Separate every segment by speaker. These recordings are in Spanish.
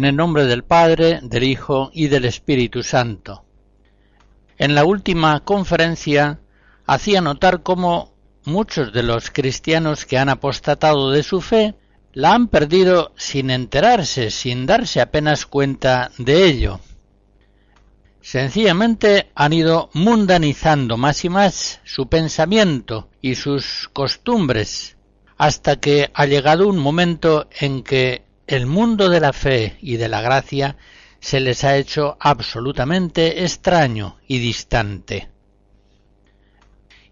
Speaker 1: En el nombre del Padre, del Hijo y del Espíritu Santo. En la última conferencia hacía notar cómo muchos de los cristianos que han apostatado de su fe la han perdido sin enterarse, sin darse apenas cuenta de ello. Sencillamente han ido mundanizando más y más su pensamiento y sus costumbres, hasta que ha llegado un momento en que el mundo de la fe y de la gracia se les ha hecho absolutamente extraño y distante.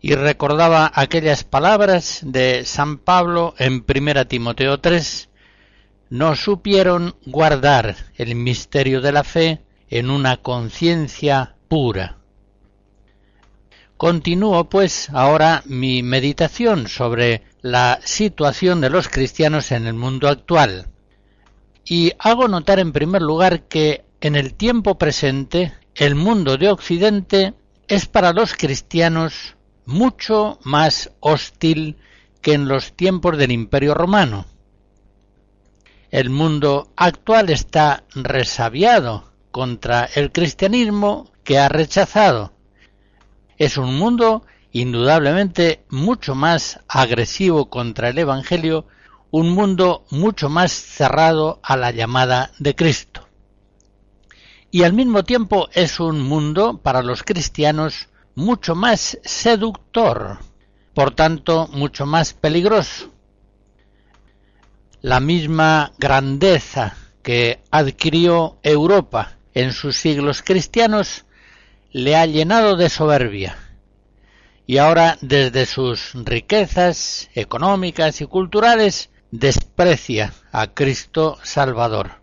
Speaker 1: Y recordaba aquellas palabras de San Pablo en 1 Timoteo 3, no supieron guardar el misterio de la fe en una conciencia pura. Continúo pues ahora mi meditación sobre la situación de los cristianos en el mundo actual y hago notar en primer lugar que en el tiempo presente el mundo de Occidente es para los cristianos mucho más hostil que en los tiempos del Imperio Romano. El mundo actual está resabiado contra el cristianismo que ha rechazado. Es un mundo indudablemente mucho más agresivo contra el Evangelio un mundo mucho más cerrado a la llamada de Cristo. Y al mismo tiempo es un mundo para los cristianos mucho más seductor, por tanto mucho más peligroso. La misma grandeza que adquirió Europa en sus siglos cristianos le ha llenado de soberbia y ahora desde sus riquezas económicas y culturales desprecia a Cristo Salvador.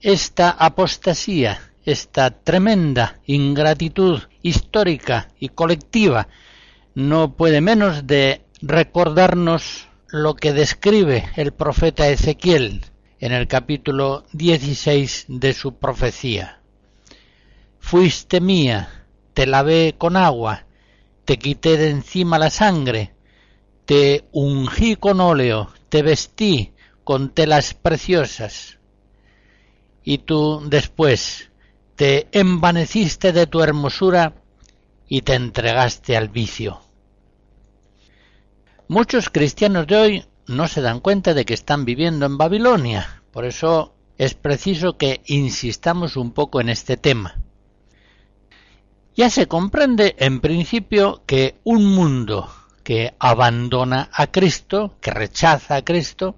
Speaker 1: Esta apostasía, esta tremenda ingratitud histórica y colectiva no puede menos de recordarnos lo que describe el profeta Ezequiel en el capítulo 16 de su profecía. Fuiste mía, te lavé con agua, te quité de encima la sangre, te ungí con óleo, te vestí con telas preciosas. Y tú después te envaneciste de tu hermosura y te entregaste al vicio. Muchos cristianos de hoy no se dan cuenta de que están viviendo en Babilonia, por eso es preciso que insistamos un poco en este tema. Ya se comprende en principio que un mundo que abandona a Cristo, que rechaza a Cristo,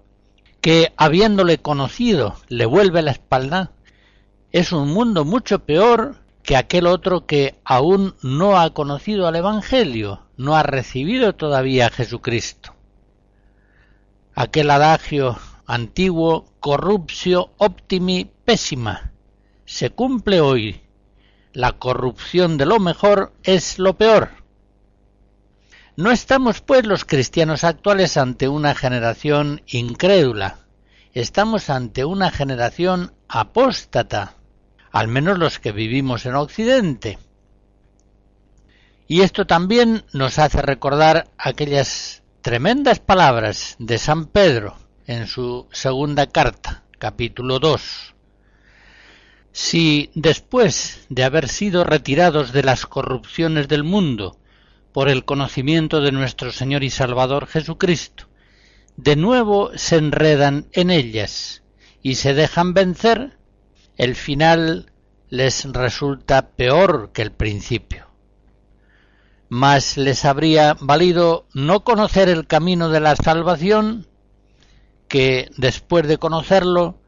Speaker 1: que habiéndole conocido le vuelve la espalda, es un mundo mucho peor que aquel otro que aún no ha conocido al Evangelio, no ha recibido todavía a Jesucristo. Aquel adagio antiguo, corruptio optimi pésima, se cumple hoy. La corrupción de lo mejor es lo peor. No estamos, pues, los cristianos actuales ante una generación incrédula, estamos ante una generación apóstata, al menos los que vivimos en Occidente. Y esto también nos hace recordar aquellas tremendas palabras de San Pedro en su segunda carta, capítulo 2. Si después de haber sido retirados de las corrupciones del mundo, por el conocimiento de nuestro Señor y Salvador Jesucristo, de nuevo se enredan en ellas y se dejan vencer, el final les resulta peor que el principio. Mas les habría valido no conocer el camino de la salvación que, después de conocerlo,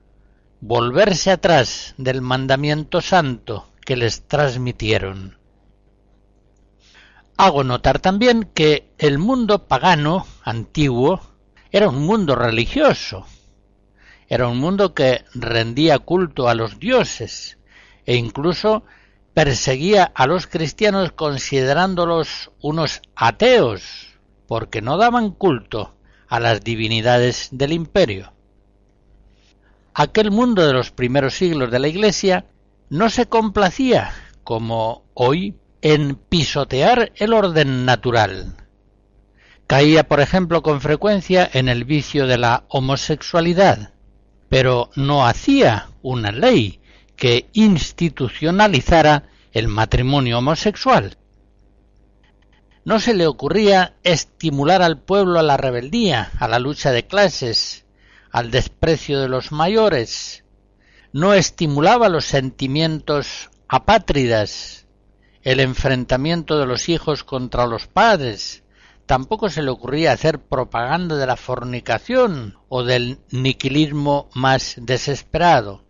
Speaker 1: volverse atrás del mandamiento santo que les transmitieron. Hago notar también que el mundo pagano antiguo era un mundo religioso, era un mundo que rendía culto a los dioses e incluso perseguía a los cristianos considerándolos unos ateos, porque no daban culto a las divinidades del imperio. Aquel mundo de los primeros siglos de la Iglesia no se complacía, como hoy, en pisotear el orden natural. Caía, por ejemplo, con frecuencia en el vicio de la homosexualidad, pero no hacía una ley que institucionalizara el matrimonio homosexual. No se le ocurría estimular al pueblo a la rebeldía, a la lucha de clases, al desprecio de los mayores. No estimulaba los sentimientos apátridas, el enfrentamiento de los hijos contra los padres. Tampoco se le ocurría hacer propaganda de la fornicación o del niquilismo más desesperado.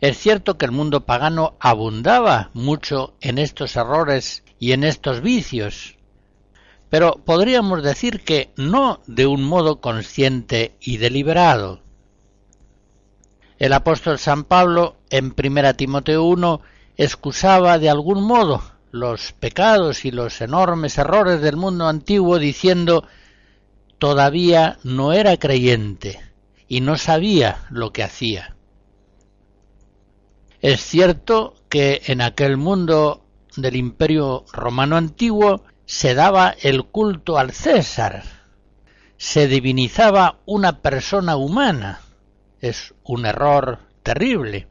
Speaker 1: Es cierto que el mundo pagano abundaba mucho en estos errores y en estos vicios, pero podríamos decir que no de un modo consciente y deliberado. El apóstol San Pablo en 1 Timoteo 1 excusaba de algún modo los pecados y los enormes errores del mundo antiguo diciendo todavía no era creyente y no sabía lo que hacía. Es cierto que en aquel mundo del imperio romano antiguo se daba el culto al César, se divinizaba una persona humana. Es un error terrible.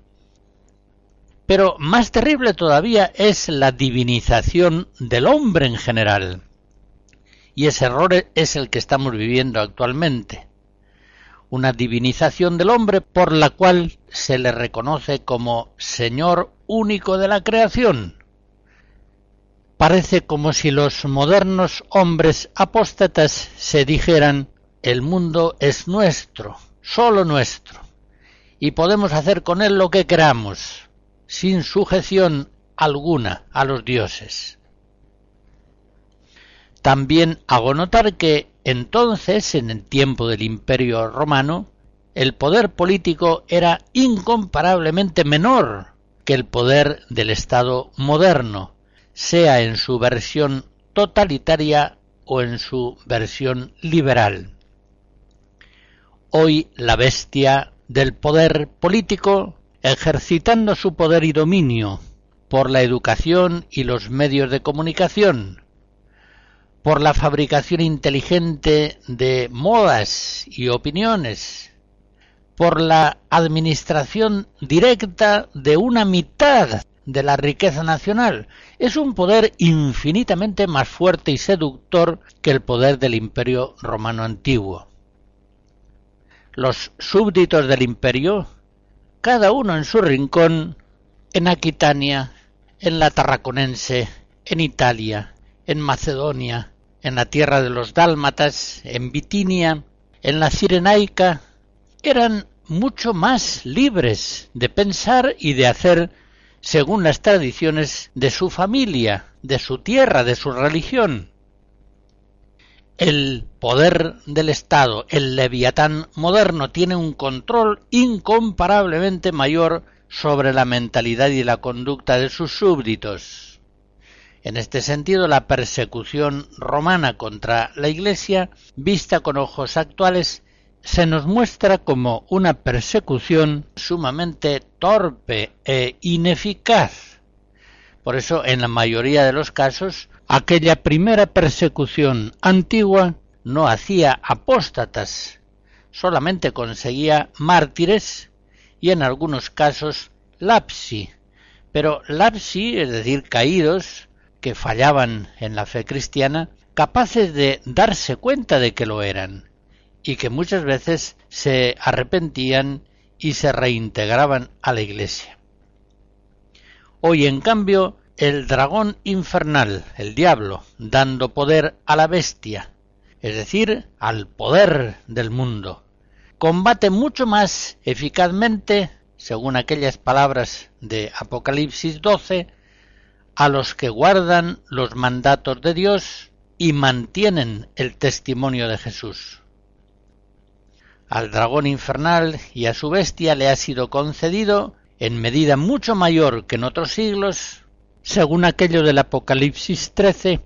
Speaker 1: Pero más terrible todavía es la divinización del hombre en general. Y ese error es el que estamos viviendo actualmente una divinización del hombre por la cual se le reconoce como Señor único de la creación. Parece como si los modernos hombres apóstatas se dijeran el mundo es nuestro, solo nuestro, y podemos hacer con él lo que queramos, sin sujeción alguna a los dioses. También hago notar que entonces, en el tiempo del Imperio romano, el poder político era incomparablemente menor que el poder del Estado moderno, sea en su versión totalitaria o en su versión liberal. Hoy la bestia del poder político, ejercitando su poder y dominio por la educación y los medios de comunicación, por la fabricación inteligente de modas y opiniones, por la administración directa de una mitad de la riqueza nacional. Es un poder infinitamente más fuerte y seductor que el poder del imperio romano antiguo. Los súbditos del imperio, cada uno en su rincón, en Aquitania, en la Tarraconense, en Italia, en Macedonia, en la tierra de los dálmatas, en Bitinia, en la Cirenaica, eran mucho más libres de pensar y de hacer según las tradiciones de su familia, de su tierra, de su religión. El poder del Estado, el leviatán moderno, tiene un control incomparablemente mayor sobre la mentalidad y la conducta de sus súbditos. En este sentido, la persecución romana contra la Iglesia, vista con ojos actuales, se nos muestra como una persecución sumamente torpe e ineficaz. Por eso, en la mayoría de los casos, aquella primera persecución antigua no hacía apóstatas, solamente conseguía mártires y en algunos casos lapsi. Pero lapsi, es decir, caídos, que fallaban en la fe cristiana, capaces de darse cuenta de que lo eran y que muchas veces se arrepentían y se reintegraban a la Iglesia. Hoy, en cambio, el dragón infernal, el diablo, dando poder a la bestia, es decir, al poder del mundo, combate mucho más eficazmente, según aquellas palabras de Apocalipsis 12, a los que guardan los mandatos de Dios y mantienen el testimonio de Jesús. Al dragón infernal y a su bestia le ha sido concedido, en medida mucho mayor que en otros siglos, según aquello del Apocalipsis 13,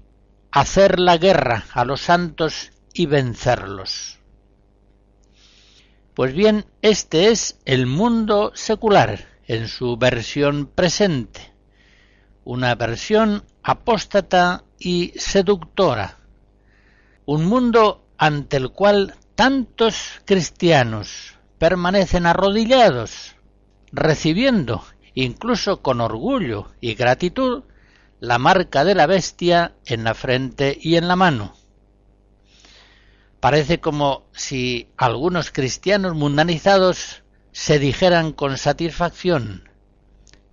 Speaker 1: hacer la guerra a los santos y vencerlos. Pues bien, este es el mundo secular en su versión presente, una versión apóstata y seductora, un mundo ante el cual tantos cristianos permanecen arrodillados, recibiendo, incluso con orgullo y gratitud, la marca de la bestia en la frente y en la mano. Parece como si algunos cristianos mundanizados se dijeran con satisfacción,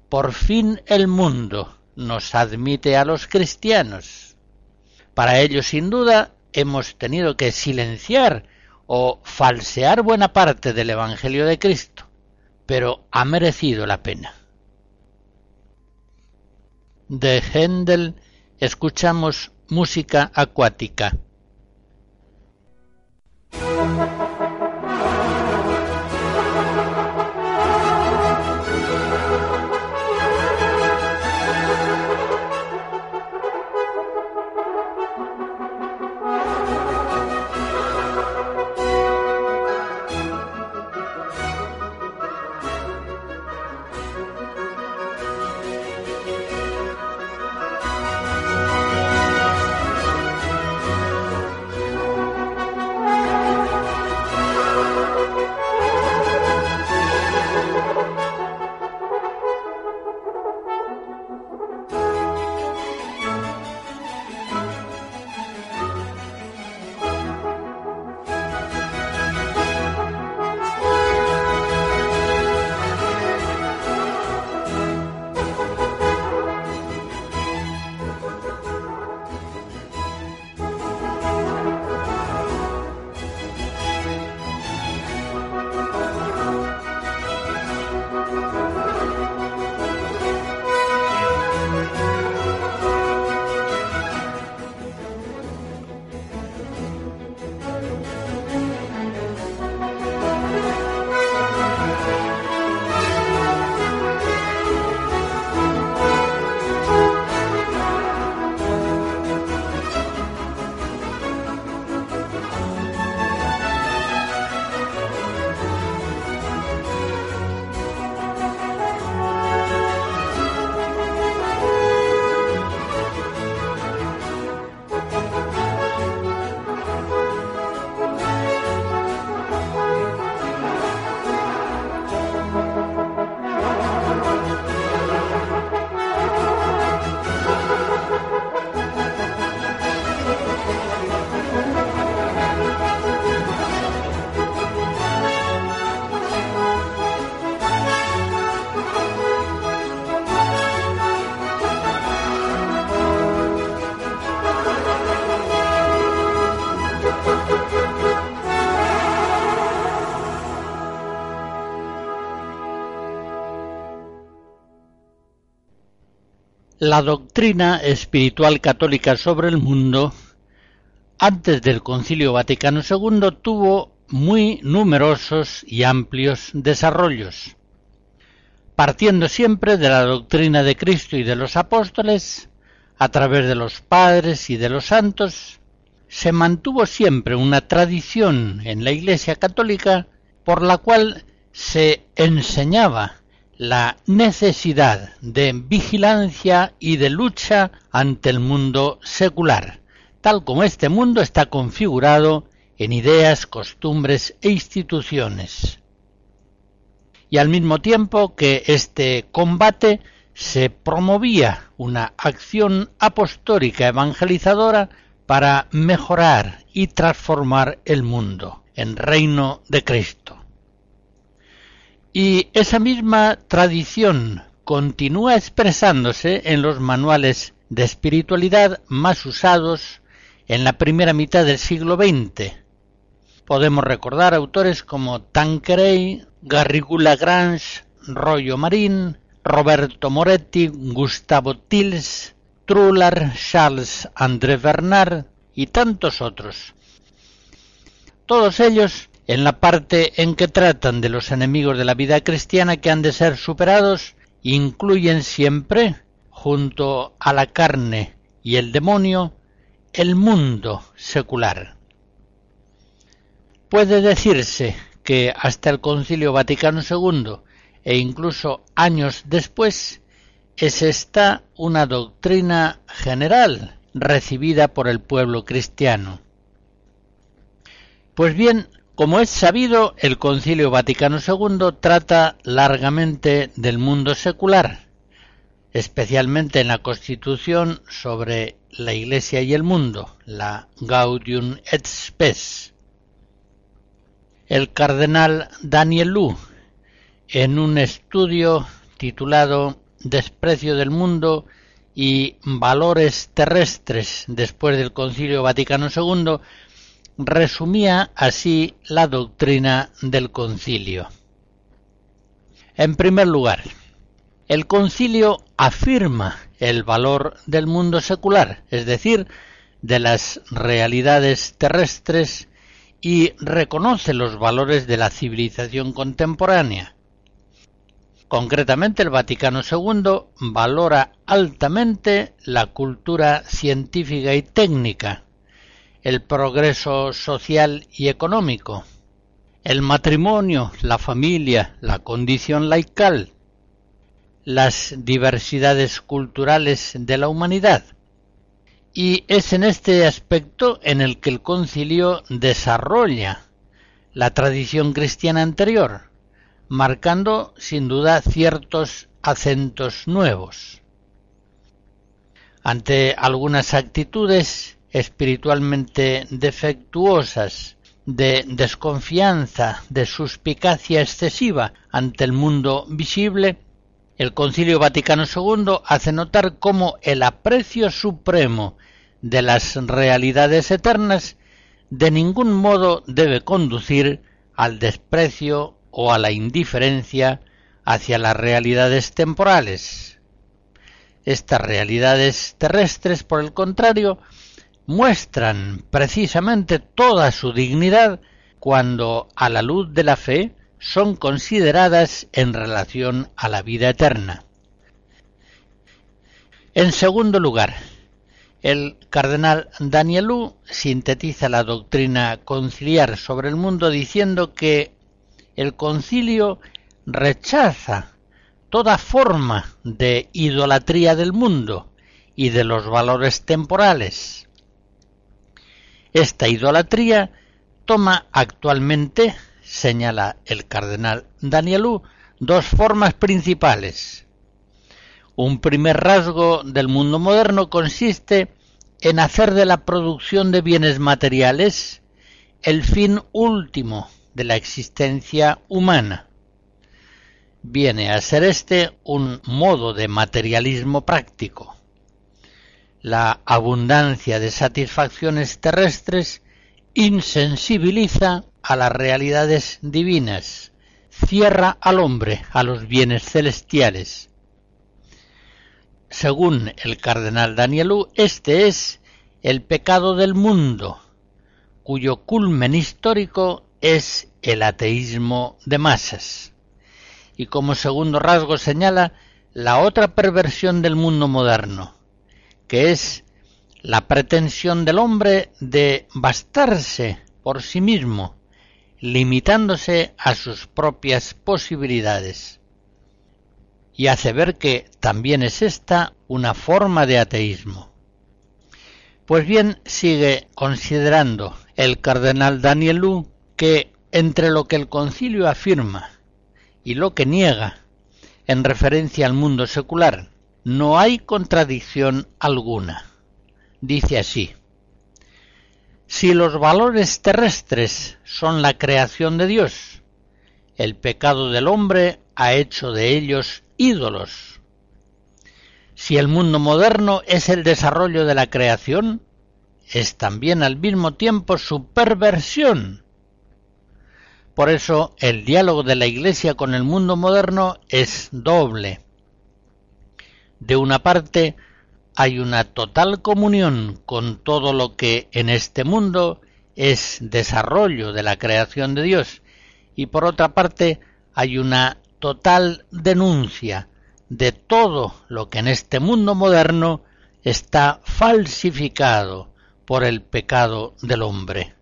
Speaker 1: por fin el mundo nos admite a los cristianos. Para ello, sin duda, hemos tenido que silenciar o falsear buena parte del Evangelio de Cristo, pero ha merecido la pena. De Händel escuchamos música acuática. La doctrina espiritual católica sobre el mundo, antes del Concilio Vaticano II, tuvo muy numerosos y amplios desarrollos. Partiendo siempre de la doctrina de Cristo y de los apóstoles, a través de los padres y de los santos, se mantuvo siempre una tradición en la Iglesia católica por la cual se enseñaba la necesidad de vigilancia y de lucha ante el mundo secular, tal como este mundo está configurado en ideas, costumbres e instituciones. Y al mismo tiempo que este combate se promovía una acción apostólica evangelizadora para mejorar y transformar el mundo en reino de Cristo. Y esa misma tradición continúa expresándose en los manuales de espiritualidad más usados en la primera mitad del siglo XX. Podemos recordar autores como Tanqueray, Garrigou Lagrange, Royo Marín, Roberto Moretti, Gustavo Tils, Trullar, Charles André Bernard y tantos otros. Todos ellos en la parte en que tratan de los enemigos de la vida cristiana que han de ser superados, incluyen siempre, junto a la carne y el demonio, el mundo secular. Puede decirse que hasta el Concilio Vaticano II e incluso años después es esta una doctrina general recibida por el pueblo cristiano. Pues bien, como es sabido, el Concilio Vaticano II trata largamente del mundo secular, especialmente en la Constitución sobre la Iglesia y el mundo, la Gaudium et Spes. El cardenal Daniel Lu, en un estudio titulado Desprecio del mundo y valores terrestres después del Concilio Vaticano II, resumía así la doctrina del concilio. En primer lugar, el concilio afirma el valor del mundo secular, es decir, de las realidades terrestres y reconoce los valores de la civilización contemporánea. Concretamente, el Vaticano II valora altamente la cultura científica y técnica, el progreso social y económico, el matrimonio, la familia, la condición laical, las diversidades culturales de la humanidad. Y es en este aspecto en el que el concilio desarrolla la tradición cristiana anterior, marcando sin duda ciertos acentos nuevos. Ante algunas actitudes espiritualmente defectuosas, de desconfianza, de suspicacia excesiva ante el mundo visible, el Concilio Vaticano II hace notar cómo el aprecio supremo de las realidades eternas de ningún modo debe conducir al desprecio o a la indiferencia hacia las realidades temporales. Estas realidades terrestres, por el contrario, muestran precisamente toda su dignidad cuando a la luz de la fe son consideradas en relación a la vida eterna. En segundo lugar, el cardenal Danielú sintetiza la doctrina conciliar sobre el mundo diciendo que el concilio rechaza toda forma de idolatría del mundo y de los valores temporales, esta idolatría toma actualmente, señala el cardenal Danielú, dos formas principales. Un primer rasgo del mundo moderno consiste en hacer de la producción de bienes materiales el fin último de la existencia humana. Viene a ser este un modo de materialismo práctico la abundancia de satisfacciones terrestres insensibiliza a las realidades divinas, cierra al hombre a los bienes celestiales. Según el cardenal Danielú, este es el pecado del mundo, cuyo culmen histórico es el ateísmo de masas. Y como segundo rasgo señala la otra perversión del mundo moderno, que es la pretensión del hombre de bastarse por sí mismo, limitándose a sus propias posibilidades. Y hace ver que también es esta una forma de ateísmo. Pues bien, sigue considerando el cardenal Danielú que entre lo que el concilio afirma y lo que niega en referencia al mundo secular no hay contradicción alguna. Dice así, Si los valores terrestres son la creación de Dios, el pecado del hombre ha hecho de ellos ídolos. Si el mundo moderno es el desarrollo de la creación, es también al mismo tiempo su perversión. Por eso el diálogo de la Iglesia con el mundo moderno es doble. De una parte, hay una total comunión con todo lo que en este mundo es desarrollo de la creación de Dios y por otra parte hay una total denuncia de todo lo que en este mundo moderno está falsificado por el pecado del hombre.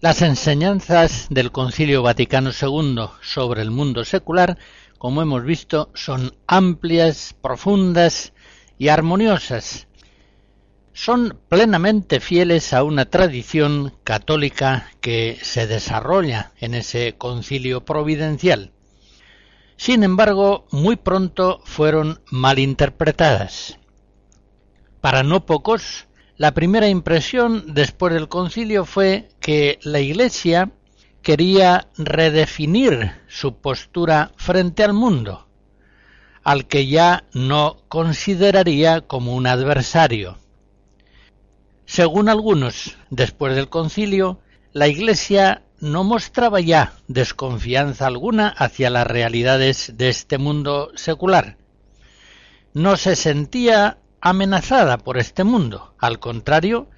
Speaker 1: Las enseñanzas del Concilio Vaticano II sobre el mundo secular, como hemos visto, son amplias, profundas y armoniosas. Son plenamente fieles a una tradición católica que se desarrolla en ese concilio providencial. Sin embargo, muy pronto fueron malinterpretadas. Para no pocos, la primera impresión después del concilio fue que la Iglesia quería redefinir su postura frente al mundo, al que ya no consideraría como un adversario. Según algunos, después del concilio, la Iglesia no mostraba ya desconfianza alguna hacia las realidades de este mundo secular. No se sentía amenazada por este mundo. Al contrario,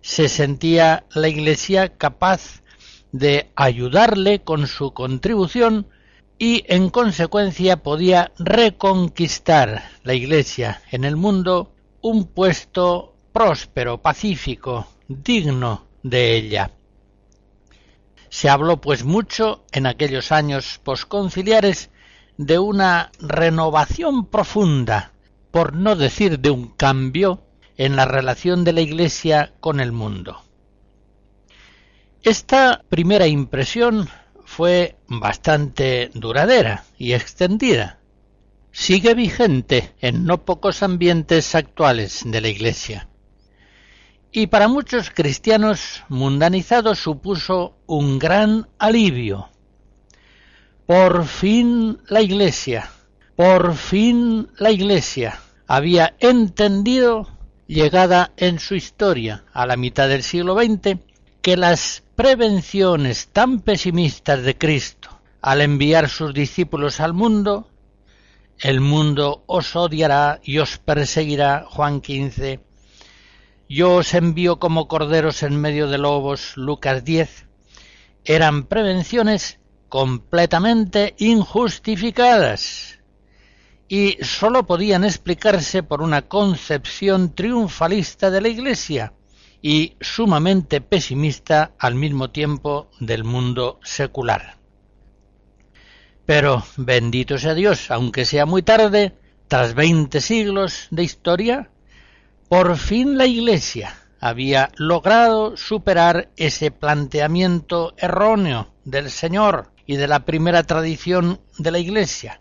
Speaker 1: se sentía la Iglesia capaz de ayudarle con su contribución y en consecuencia podía reconquistar la Iglesia en el mundo un puesto próspero, pacífico, digno de ella. Se habló pues mucho en aquellos años posconciliares de una renovación profunda, por no decir de un cambio, en la relación de la Iglesia con el mundo. Esta primera impresión fue bastante duradera y extendida. Sigue vigente en no pocos ambientes actuales de la Iglesia. Y para muchos cristianos mundanizados supuso un gran alivio. Por fin la Iglesia, por fin la Iglesia había entendido, llegada en su historia a la mitad del siglo XX, que las prevenciones tan pesimistas de Cristo al enviar sus discípulos al mundo, el mundo os odiará y os perseguirá, Juan 15, yo os envío como corderos en medio de lobos, Lucas 10, eran prevenciones completamente injustificadas y sólo podían explicarse por una concepción triunfalista de la Iglesia, y sumamente pesimista al mismo tiempo del mundo secular. Pero bendito sea Dios, aunque sea muy tarde, tras veinte siglos de historia, por fin la Iglesia había logrado superar ese planteamiento erróneo del Señor y de la primera tradición de la Iglesia,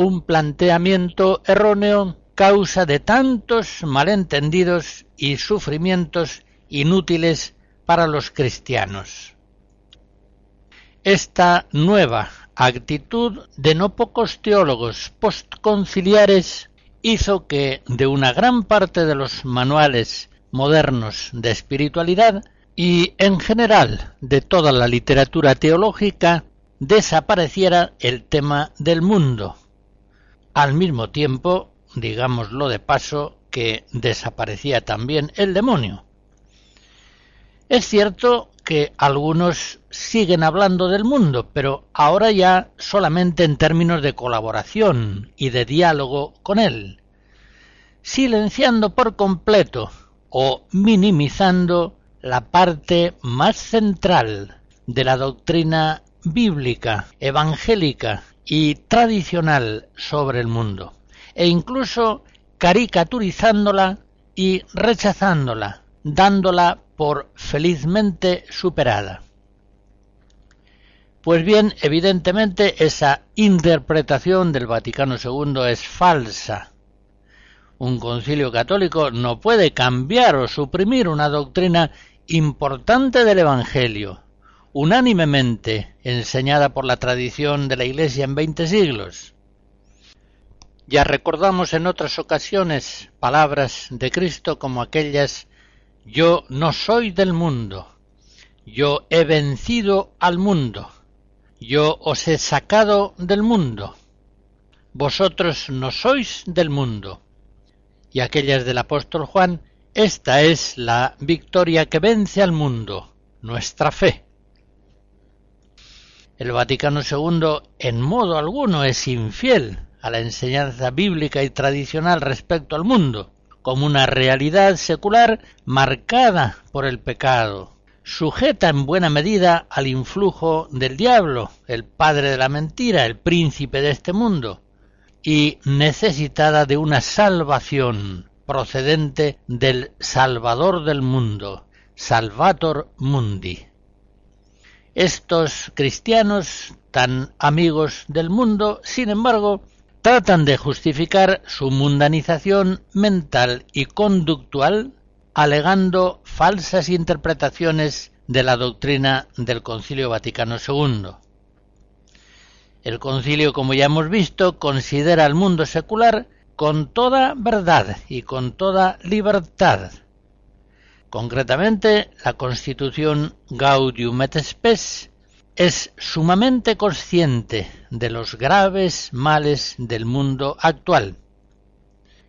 Speaker 1: un planteamiento erróneo causa de tantos malentendidos y sufrimientos inútiles para los cristianos. Esta nueva actitud de no pocos teólogos postconciliares hizo que de una gran parte de los manuales modernos de espiritualidad y en general de toda la literatura teológica desapareciera el tema del mundo. Al mismo tiempo, digámoslo de paso, que desaparecía también el demonio. Es cierto que algunos siguen hablando del mundo, pero ahora ya solamente en términos de colaboración y de diálogo con él, silenciando por completo o minimizando la parte más central de la doctrina bíblica, evangélica y tradicional sobre el mundo, e incluso caricaturizándola y rechazándola, dándola por felizmente superada. Pues bien, evidentemente esa interpretación del Vaticano II es falsa. Un concilio católico no puede cambiar o suprimir una doctrina importante del Evangelio, unánimemente enseñada por la tradición de la Iglesia en veinte siglos. Ya recordamos en otras ocasiones palabras de Cristo como aquellas yo no soy del mundo, yo he vencido al mundo, yo os he sacado del mundo, vosotros no sois del mundo. Y aquellas del apóstol Juan, esta es la victoria que vence al mundo, nuestra fe. El Vaticano II en modo alguno es infiel a la enseñanza bíblica y tradicional respecto al mundo como una realidad secular marcada por el pecado, sujeta en buena medida al influjo del diablo, el padre de la mentira, el príncipe de este mundo, y necesitada de una salvación procedente del Salvador del mundo, Salvator Mundi. Estos cristianos, tan amigos del mundo, sin embargo, tratan de justificar su mundanización mental y conductual alegando falsas interpretaciones de la doctrina del Concilio Vaticano II. El concilio, como ya hemos visto, considera al mundo secular con toda verdad y con toda libertad. Concretamente, la Constitución Gaudium et Spes es sumamente consciente de los graves males del mundo actual.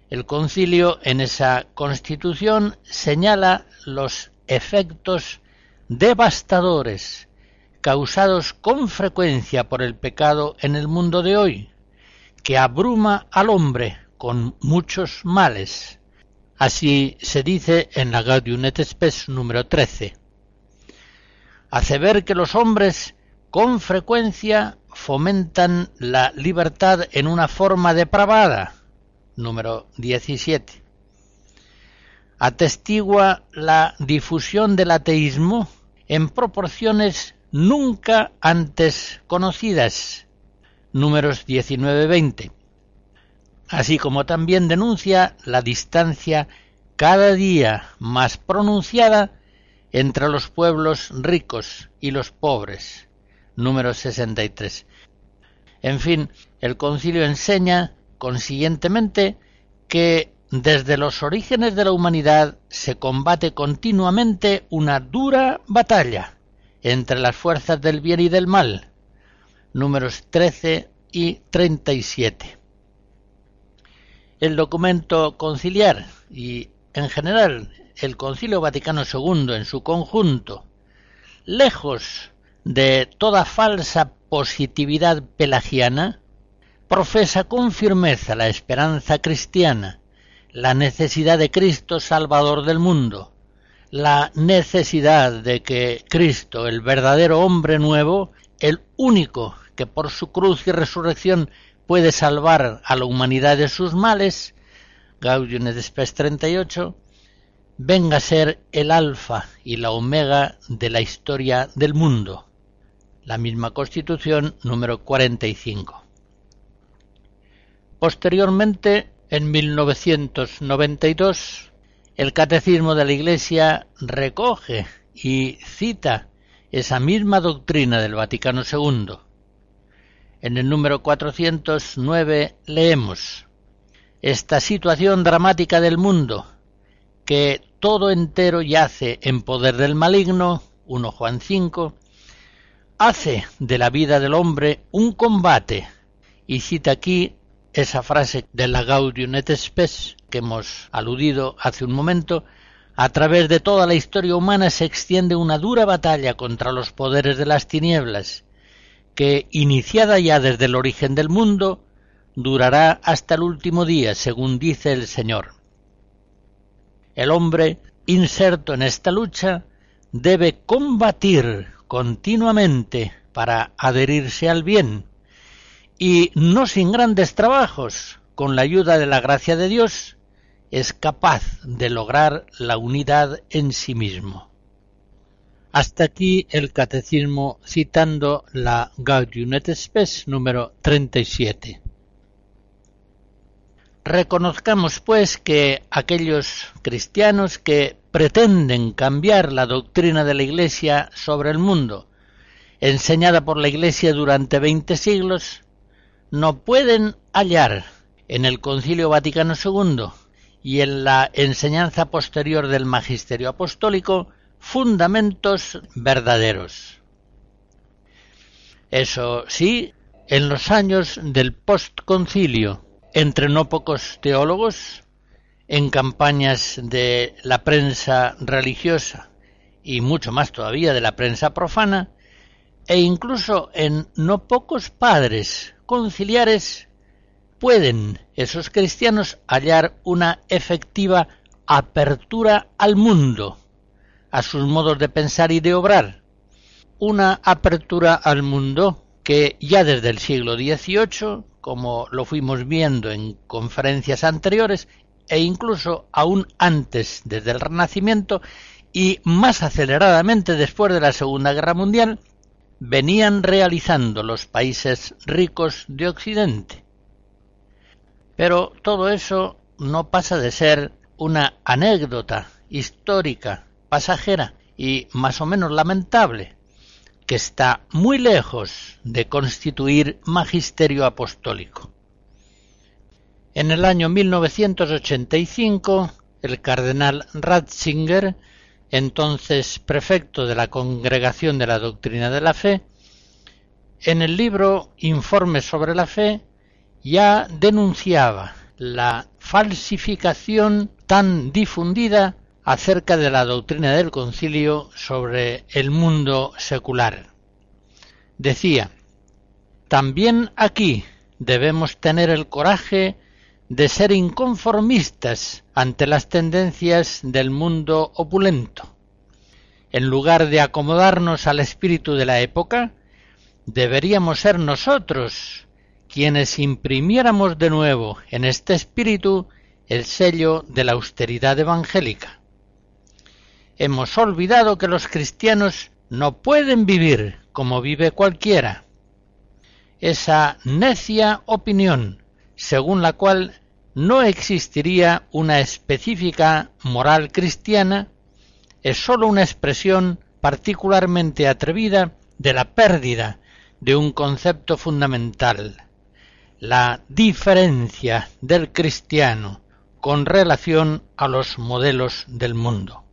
Speaker 1: El concilio en esa constitución señala los efectos devastadores causados con frecuencia por el pecado en el mundo de hoy, que abruma al hombre con muchos males. Así se dice en la Gaudium et Spes número 13. Hace ver que los hombres con frecuencia fomentan la libertad en una forma depravada, número 17. Atestigua la difusión del ateísmo en proporciones nunca antes conocidas, números 19-20, así como también denuncia la distancia cada día más pronunciada entre los pueblos ricos y los pobres, número 63. En fin, el concilio enseña, consiguientemente, que desde los orígenes de la humanidad se combate continuamente una dura batalla entre las fuerzas del bien y del mal, números 13 y 37. El documento conciliar y, en general, el Concilio Vaticano II en su conjunto, lejos de toda falsa positividad pelagiana, profesa con firmeza la esperanza cristiana, la necesidad de Cristo Salvador del mundo, la necesidad de que Cristo, el verdadero hombre nuevo, el único que por su cruz y resurrección puede salvar a la humanidad de sus males, Gaudium et Spes 38, venga a ser el alfa y la omega de la historia del mundo. La misma Constitución número 45. Posteriormente, en 1992, el Catecismo de la Iglesia recoge y cita esa misma doctrina del Vaticano II. En el número 409 leemos Esta situación dramática del mundo, que todo entero yace en poder del maligno, 1 Juan 5, hace de la vida del hombre un combate, y cita aquí esa frase de la Gaudium et Spes que hemos aludido hace un momento, a través de toda la historia humana se extiende una dura batalla contra los poderes de las tinieblas, que, iniciada ya desde el origen del mundo, durará hasta el último día, según dice el Señor. El hombre, inserto en esta lucha, debe combatir continuamente para adherirse al bien, y no sin grandes trabajos, con la ayuda de la gracia de Dios, es capaz de lograr la unidad en sí mismo. Hasta aquí el catecismo citando la Gaudium et Spes número 37. Reconozcamos pues que aquellos cristianos que pretenden cambiar la doctrina de la Iglesia sobre el mundo, enseñada por la Iglesia durante veinte siglos, no pueden hallar en el Concilio Vaticano II y en la enseñanza posterior del magisterio apostólico fundamentos verdaderos. Eso sí, en los años del postconcilio, entre no pocos teólogos, en campañas de la prensa religiosa y mucho más todavía de la prensa profana, e incluso en no pocos padres conciliares pueden esos cristianos hallar una efectiva apertura al mundo, a sus modos de pensar y de obrar. Una apertura al mundo que ya desde el siglo XVIII, como lo fuimos viendo en conferencias anteriores, e incluso aún antes desde el Renacimiento y más aceleradamente después de la Segunda Guerra Mundial, venían realizando los países ricos de Occidente. Pero todo eso no pasa de ser una anécdota histórica, pasajera y más o menos lamentable, que está muy lejos de constituir magisterio apostólico. En el año 1985, el cardenal Ratzinger, entonces prefecto de la Congregación de la Doctrina de la Fe, en el libro Informes sobre la Fe ya denunciaba la falsificación tan difundida acerca de la doctrina del concilio sobre el mundo secular. Decía, también aquí debemos tener el coraje de ser inconformistas ante las tendencias del mundo opulento. En lugar de acomodarnos al espíritu de la época, deberíamos ser nosotros quienes imprimiéramos de nuevo en este espíritu el sello de la austeridad evangélica. Hemos olvidado que los cristianos no pueden vivir como vive cualquiera. Esa necia opinión según la cual no existiría una específica moral cristiana es sólo una expresión particularmente atrevida de la pérdida de un concepto fundamental, la diferencia del cristiano con relación a los modelos del mundo.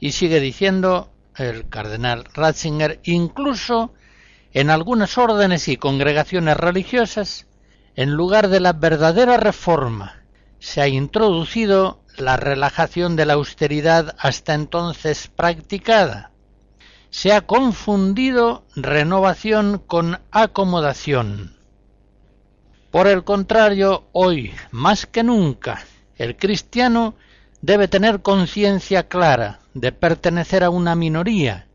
Speaker 1: Y sigue diciendo el cardenal Ratzinger, incluso en algunas órdenes y congregaciones religiosas, en lugar de la verdadera reforma, se ha introducido la relajación de la austeridad hasta entonces practicada. Se ha confundido renovación con acomodación. Por el contrario, hoy, más que nunca, el cristiano debe tener conciencia clara de pertenecer a una minoría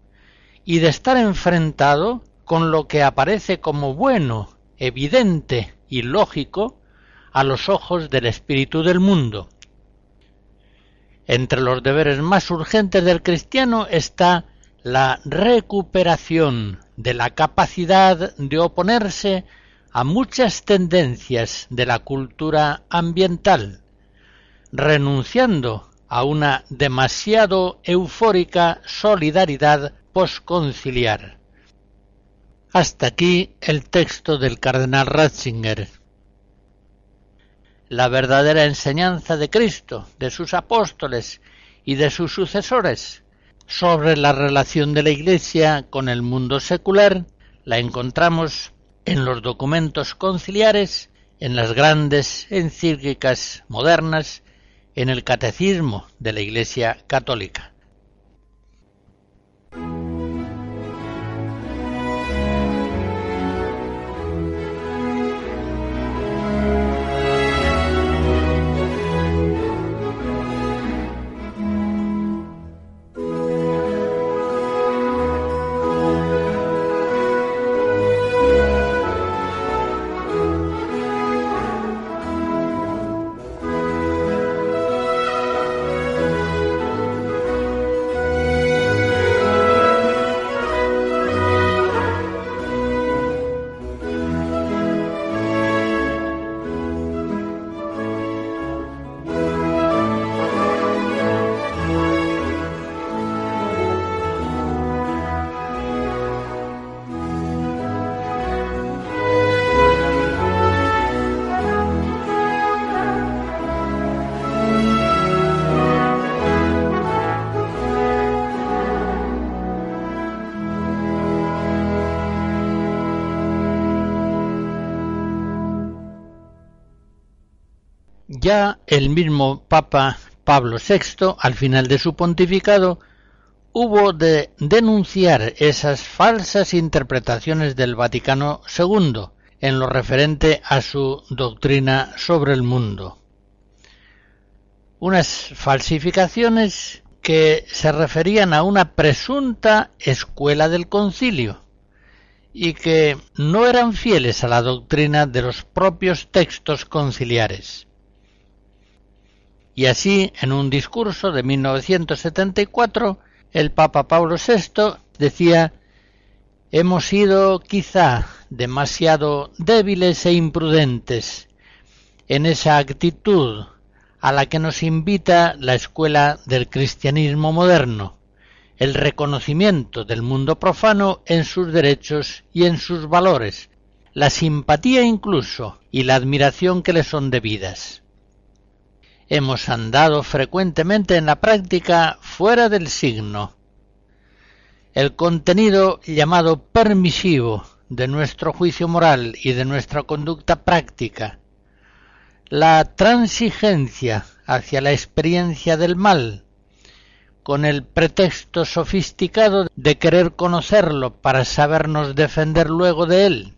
Speaker 1: y de estar enfrentado con lo que aparece como bueno, evidente y lógico a los ojos del espíritu del mundo. Entre los deberes más urgentes del cristiano está la recuperación de la capacidad de oponerse a muchas tendencias de la cultura ambiental, renunciando a una demasiado eufórica solidaridad posconciliar. Hasta aquí el texto del cardenal Ratzinger. La verdadera enseñanza de Cristo, de sus apóstoles y de sus sucesores sobre la relación de la Iglesia con el mundo secular la encontramos en los documentos conciliares, en las grandes encíclicas modernas, en el catecismo de la Iglesia católica. Ya el mismo Papa Pablo VI, al final de su pontificado, hubo de denunciar esas falsas interpretaciones del Vaticano II en lo referente a su doctrina sobre el mundo. Unas falsificaciones que se referían a una presunta escuela del concilio y que no eran fieles a la doctrina de los propios textos conciliares. Y así, en un discurso de 1974, el Papa Pablo VI decía Hemos sido quizá demasiado débiles e imprudentes en esa actitud a la que nos invita la escuela del cristianismo moderno, el reconocimiento del mundo profano en sus derechos y en sus valores, la simpatía incluso y la admiración que le son debidas hemos andado frecuentemente en la práctica fuera del signo. El contenido llamado permisivo de nuestro juicio moral y de nuestra conducta práctica, la transigencia hacia la experiencia del mal, con el pretexto sofisticado de querer conocerlo para sabernos defender luego de él,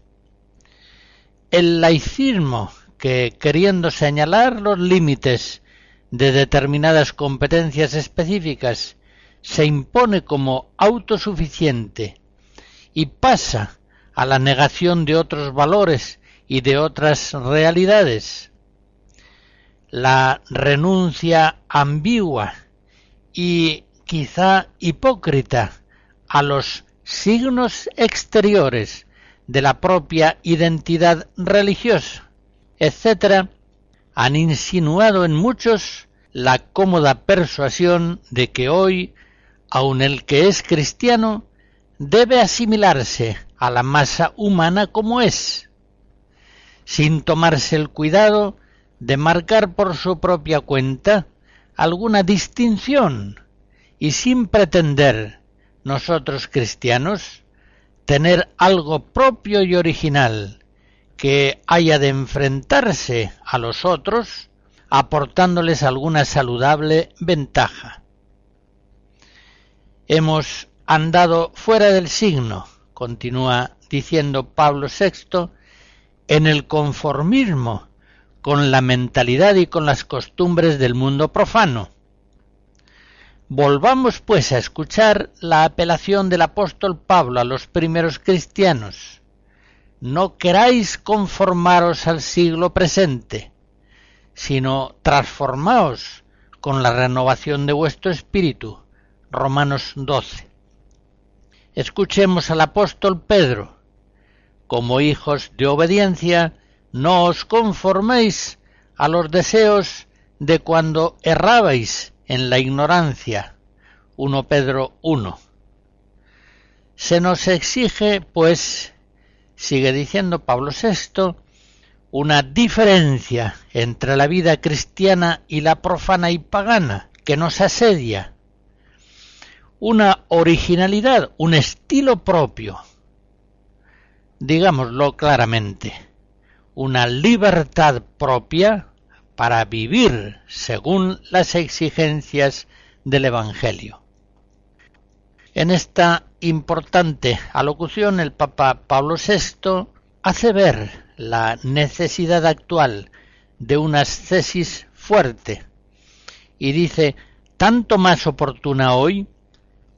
Speaker 1: el laicismo que, queriendo señalar los límites de determinadas competencias específicas, se impone como autosuficiente y pasa a la negación de otros valores y de otras realidades. La renuncia ambigua y quizá hipócrita a los signos exteriores de la propia identidad religiosa, etc., han insinuado en muchos la cómoda persuasión de que hoy, aun el que es cristiano, debe asimilarse a la masa humana como es, sin tomarse el cuidado de marcar por su propia cuenta alguna distinción y sin pretender nosotros cristianos tener algo propio y original que haya de enfrentarse a los otros aportándoles alguna saludable ventaja. Hemos andado fuera del signo, continúa diciendo Pablo VI, en el conformismo con la mentalidad y con las costumbres del mundo profano. Volvamos pues a escuchar la apelación del apóstol Pablo a los primeros cristianos. No queráis conformaros al siglo presente, sino transformaos con la renovación de vuestro espíritu. Romanos 12. Escuchemos al apóstol Pedro. Como hijos de obediencia, no os conforméis a los deseos de cuando errabais en la ignorancia. 1 Pedro 1. Se nos exige, pues, sigue diciendo Pablo VI, una diferencia entre la vida cristiana y la profana y pagana que nos asedia, una originalidad, un estilo propio, digámoslo claramente, una libertad propia para vivir según las exigencias del Evangelio. En esta importante alocución el Papa Pablo VI hace ver la necesidad actual de una ascesis fuerte y dice tanto más oportuna hoy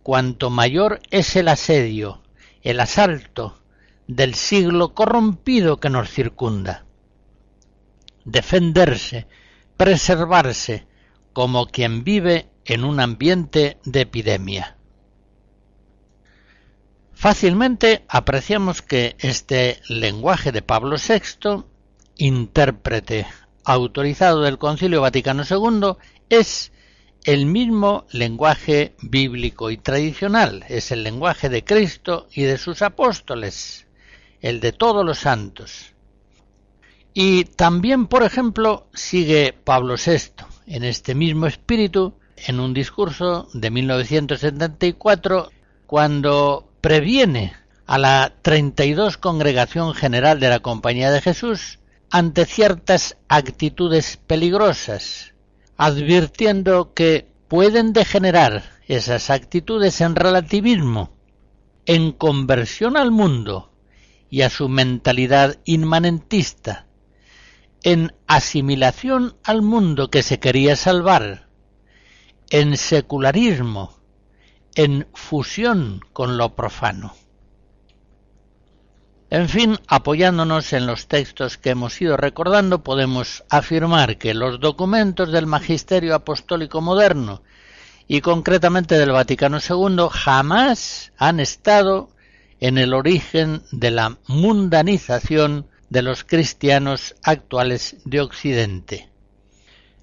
Speaker 1: cuanto mayor es el asedio, el asalto del siglo corrompido que nos circunda. Defenderse, preservarse, como quien vive en un ambiente de epidemia. Fácilmente apreciamos que este lenguaje de Pablo VI, intérprete autorizado del Concilio Vaticano II, es el mismo lenguaje bíblico y tradicional, es el lenguaje de Cristo y de sus apóstoles, el de todos los santos. Y también, por ejemplo, sigue Pablo VI en este mismo espíritu en un discurso de 1974 cuando previene a la 32 Congregación General de la Compañía de Jesús ante ciertas actitudes peligrosas, advirtiendo que pueden degenerar esas actitudes en relativismo, en conversión al mundo y a su mentalidad inmanentista, en asimilación al mundo que se quería salvar, en secularismo, en fusión con lo profano. En fin, apoyándonos en los textos que hemos ido recordando, podemos afirmar que los documentos del Magisterio Apostólico Moderno y concretamente del Vaticano II jamás han estado en el origen de la mundanización de los cristianos actuales de Occidente.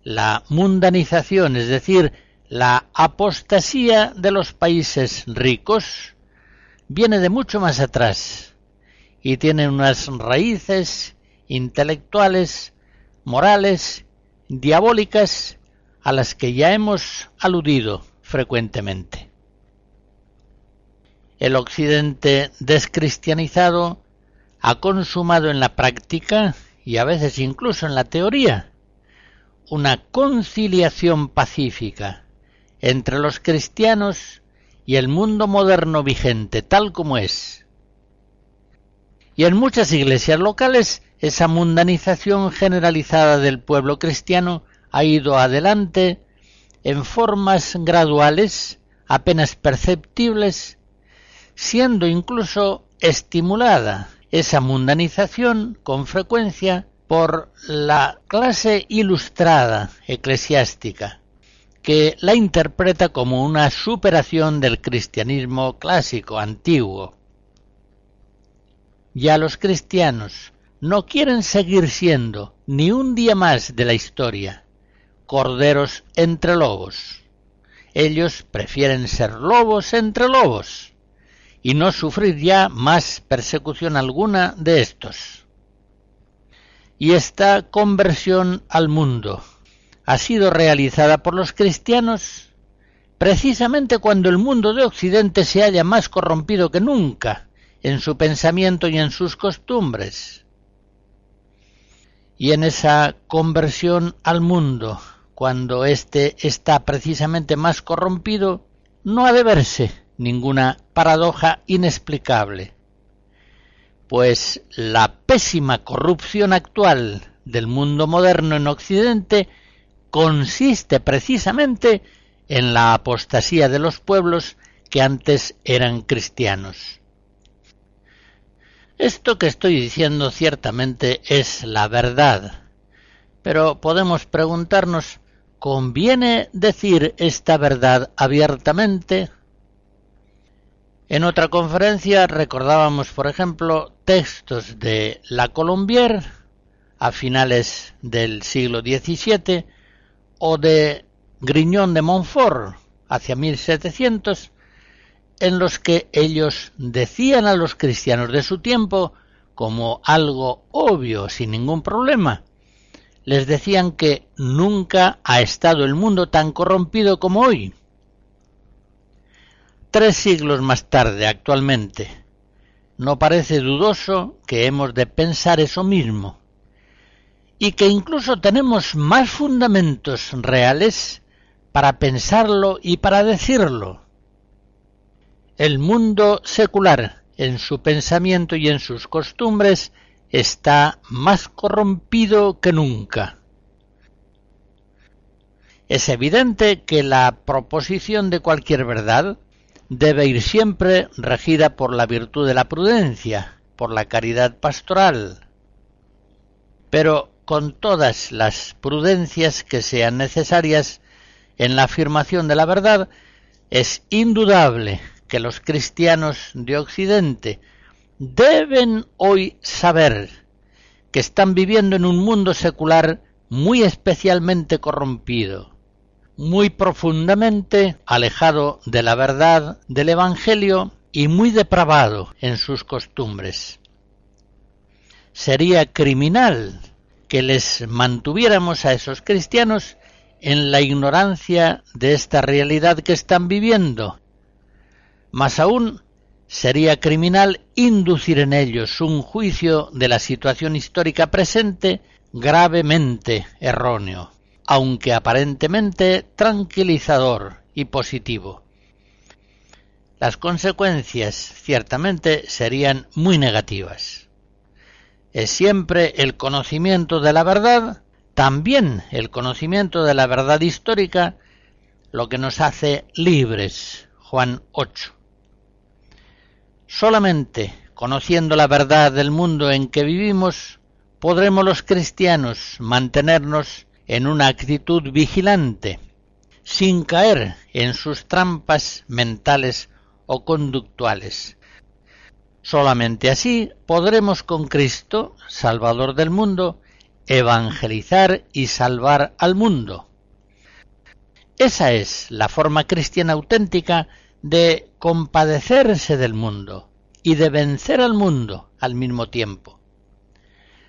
Speaker 1: La mundanización, es decir, la apostasía de los países ricos, viene de mucho más atrás y tiene unas raíces intelectuales, morales, diabólicas, a las que ya hemos aludido frecuentemente. El occidente descristianizado ha consumado en la práctica y a veces incluso en la teoría una conciliación pacífica entre los cristianos y el mundo moderno vigente tal como es. Y en muchas iglesias locales esa mundanización generalizada del pueblo cristiano ha ido adelante en formas graduales, apenas perceptibles, siendo incluso estimulada esa mundanización con frecuencia por la clase ilustrada eclesiástica, que la interpreta como una superación del cristianismo clásico, antiguo. Ya los cristianos no quieren seguir siendo ni un día más de la historia corderos entre lobos. Ellos prefieren ser lobos entre lobos y no sufrir ya más persecución alguna de estos. Y esta conversión al mundo ha sido realizada por los cristianos precisamente cuando el mundo de Occidente se halla más corrompido que nunca en su pensamiento y en sus costumbres. Y en esa conversión al mundo, cuando éste está precisamente más corrompido, no ha de verse ninguna paradoja inexplicable, pues la pésima corrupción actual del mundo moderno en Occidente consiste precisamente en la apostasía de los pueblos que antes eran cristianos. Esto que estoy diciendo ciertamente es la verdad, pero podemos preguntarnos, ¿conviene decir esta verdad abiertamente? En otra conferencia recordábamos, por ejemplo, textos de La Colombière a finales del siglo XVII o de Grignon de Montfort hacia 1700, en los que ellos decían a los cristianos de su tiempo, como algo obvio, sin ningún problema, les decían que nunca ha estado el mundo tan corrompido como hoy, tres siglos más tarde, actualmente, no parece dudoso que hemos de pensar eso mismo, y que incluso tenemos más fundamentos reales para pensarlo y para decirlo. El mundo secular, en su pensamiento y en sus costumbres, está más corrompido que nunca. Es evidente que la proposición de cualquier verdad debe ir siempre regida por la virtud de la prudencia, por la caridad pastoral, pero con todas las prudencias que sean necesarias en la afirmación de la verdad, es indudable que los cristianos de Occidente deben hoy saber que están viviendo en un mundo secular muy especialmente corrompido, muy profundamente alejado de la verdad del Evangelio y muy depravado en sus costumbres. Sería criminal que les mantuviéramos a esos cristianos en la ignorancia de esta realidad que están viviendo. Más aún, sería criminal inducir en ellos un juicio de la situación histórica presente gravemente erróneo aunque aparentemente tranquilizador y positivo. Las consecuencias ciertamente serían muy negativas. Es siempre el conocimiento de la verdad, también el conocimiento de la verdad histórica, lo que nos hace libres. Juan 8. Solamente conociendo la verdad del mundo en que vivimos, podremos los cristianos mantenernos en una actitud vigilante, sin caer en sus trampas mentales o conductuales. Solamente así podremos con Cristo, Salvador del mundo, evangelizar y salvar al mundo. Esa es la forma cristiana auténtica de compadecerse del mundo y de vencer al mundo al mismo tiempo.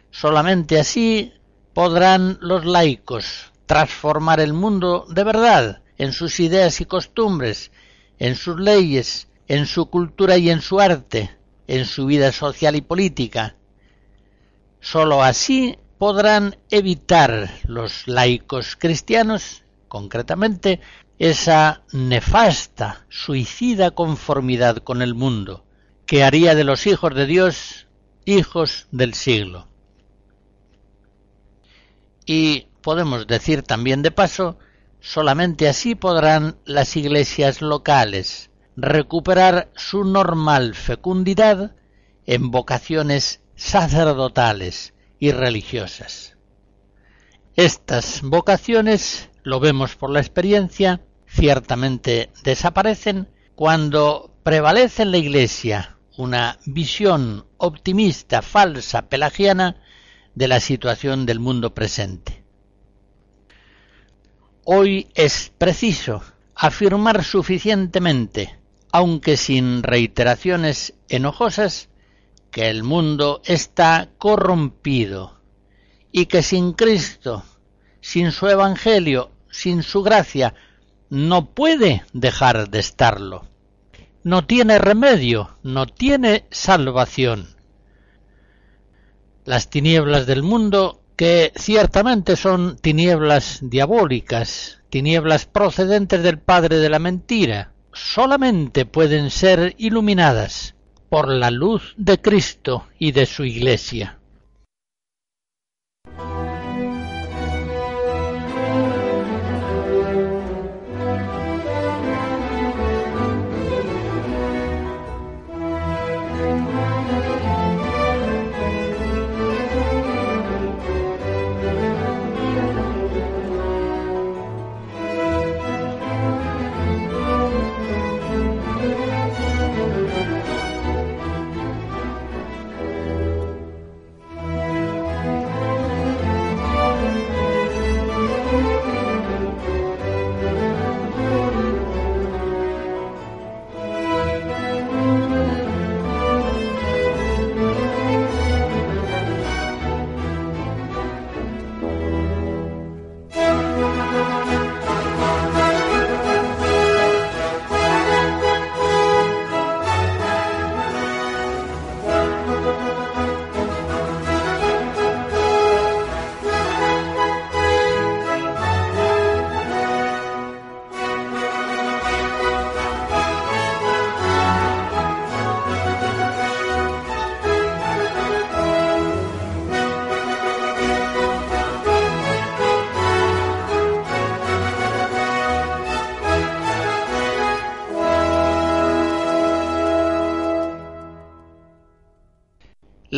Speaker 1: Solamente así podrán los laicos transformar el mundo de verdad en sus ideas y costumbres, en sus leyes, en su cultura y en su arte, en su vida social y política. Sólo así podrán evitar los laicos cristianos, concretamente, esa nefasta, suicida conformidad con el mundo, que haría de los hijos de Dios hijos del siglo. Y podemos decir también de paso, solamente así podrán las iglesias locales recuperar su normal fecundidad en vocaciones sacerdotales y religiosas. Estas vocaciones, lo vemos por la experiencia, ciertamente desaparecen cuando prevalece en la Iglesia una visión optimista, falsa, pelagiana de la situación del mundo presente. Hoy es preciso afirmar suficientemente, aunque sin reiteraciones enojosas, que el mundo está corrompido y que sin Cristo, sin su Evangelio, sin su gracia, no puede dejar de estarlo. No tiene remedio, no tiene salvación. Las tinieblas del mundo, que ciertamente son tinieblas diabólicas, tinieblas procedentes del Padre de la mentira, solamente pueden ser iluminadas por la luz de Cristo y de su Iglesia.